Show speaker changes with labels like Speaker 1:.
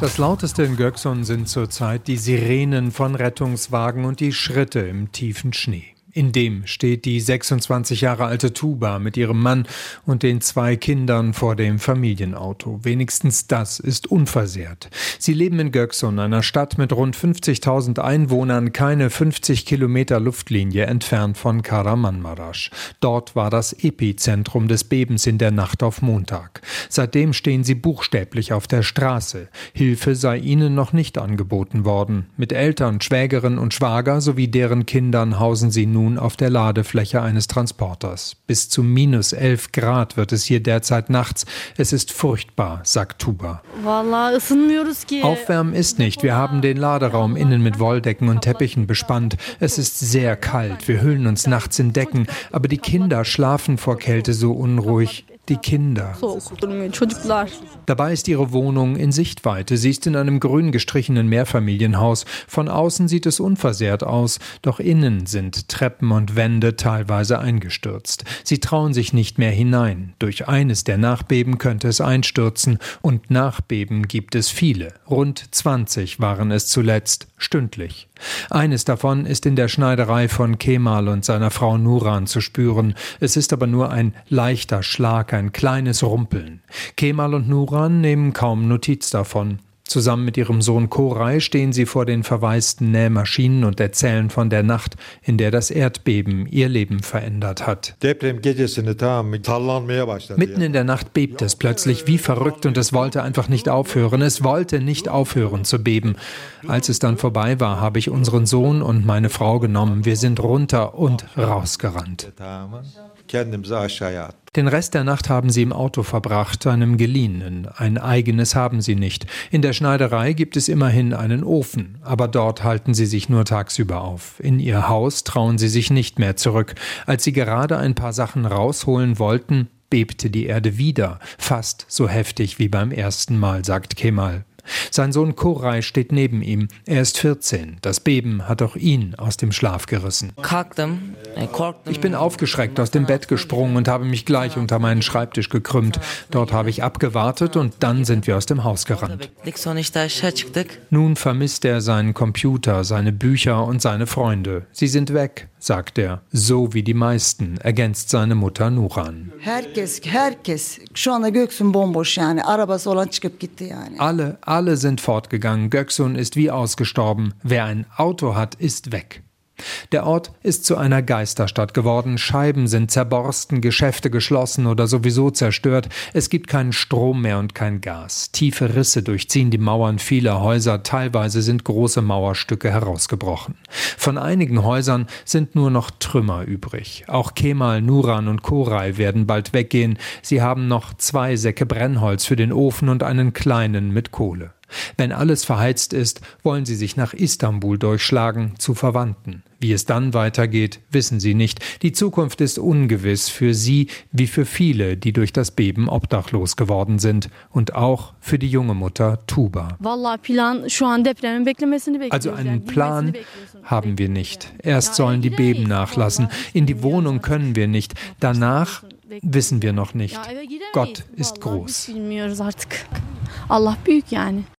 Speaker 1: Das lauteste in Gökson sind zurzeit die Sirenen von Rettungswagen und die Schritte im tiefen Schnee. In dem steht die 26 Jahre alte Tuba mit ihrem Mann und den zwei Kindern vor dem Familienauto. Wenigstens das ist unversehrt. Sie leben in Göksun, einer Stadt mit rund 50.000 Einwohnern, keine 50 Kilometer Luftlinie entfernt von Karamanmaraş. Dort war das Epizentrum des Bebens in der Nacht auf Montag. Seitdem stehen sie buchstäblich auf der Straße. Hilfe sei ihnen noch nicht angeboten worden. Mit Eltern, Schwägerin und Schwager sowie deren Kindern hausen sie nun nun auf der Ladefläche eines Transporters. Bis zu minus 11 Grad wird es hier derzeit nachts. Es ist furchtbar, sagt Tuba. Aufwärmen ist nicht. Wir haben den Laderaum innen mit Wolldecken und Teppichen bespannt. Es ist sehr kalt. Wir hüllen uns nachts in Decken. Aber die Kinder schlafen vor Kälte so unruhig die Kinder. Dabei ist ihre Wohnung in Sichtweite. Sie ist in einem grün gestrichenen Mehrfamilienhaus. Von außen sieht es unversehrt aus, doch innen sind Treppen und Wände teilweise eingestürzt. Sie trauen sich nicht mehr hinein. Durch eines der Nachbeben könnte es einstürzen. Und Nachbeben gibt es viele. Rund 20 waren es zuletzt, stündlich. Eines davon ist in der Schneiderei von Kemal und seiner Frau Nuran zu spüren. Es ist aber nur ein leichter Schlag, ein kleines Rumpeln. Kemal und Nuran nehmen kaum Notiz davon. Zusammen mit ihrem Sohn Koray stehen sie vor den verwaisten Nähmaschinen und erzählen von der Nacht, in der das Erdbeben ihr Leben verändert hat. Mitten in der Nacht bebt es plötzlich wie verrückt und es wollte einfach nicht aufhören. Es wollte nicht aufhören zu beben. Als es dann vorbei war, habe ich unseren Sohn und meine Frau genommen. Wir sind runter und rausgerannt. Den Rest der Nacht haben sie im Auto verbracht, einem geliehenen. Ein eigenes haben sie nicht. In der Schneiderei gibt es immerhin einen Ofen, aber dort halten sie sich nur tagsüber auf. In ihr Haus trauen sie sich nicht mehr zurück. Als sie gerade ein paar Sachen rausholen wollten, bebte die Erde wieder, fast so heftig wie beim ersten Mal, sagt Kemal. Sein Sohn Koray steht neben ihm. Er ist 14. Das Beben hat auch ihn aus dem Schlaf gerissen. Ich bin aufgeschreckt aus dem Bett gesprungen und habe mich gleich unter meinen Schreibtisch gekrümmt. Dort habe ich abgewartet und dann sind wir aus dem Haus gerannt. Nun vermisst er seinen Computer, seine Bücher und seine Freunde. Sie sind weg sagt er, so wie die meisten, ergänzt seine Mutter Nuran. Alle, alle sind fortgegangen. Göksun ist wie ausgestorben. Wer ein Auto hat, ist weg. Der Ort ist zu einer Geisterstadt geworden, Scheiben sind zerborsten, Geschäfte geschlossen oder sowieso zerstört, es gibt keinen Strom mehr und kein Gas. Tiefe Risse durchziehen die Mauern vieler Häuser, teilweise sind große Mauerstücke herausgebrochen. Von einigen Häusern sind nur noch Trümmer übrig. Auch Kemal, Nuran und Koray werden bald weggehen, sie haben noch zwei Säcke Brennholz für den Ofen und einen kleinen mit Kohle. Wenn alles verheizt ist, wollen sie sich nach Istanbul durchschlagen, zu Verwandten. Wie es dann weitergeht, wissen sie nicht. Die Zukunft ist ungewiss für sie wie für viele, die durch das Beben obdachlos geworden sind. Und auch für die junge Mutter Tuba. Also einen Plan haben wir nicht. Erst sollen die Beben nachlassen. In die Wohnung können wir nicht. Danach wissen wir noch nicht. Gott ist groß.
Speaker 2: Allah büyük yani.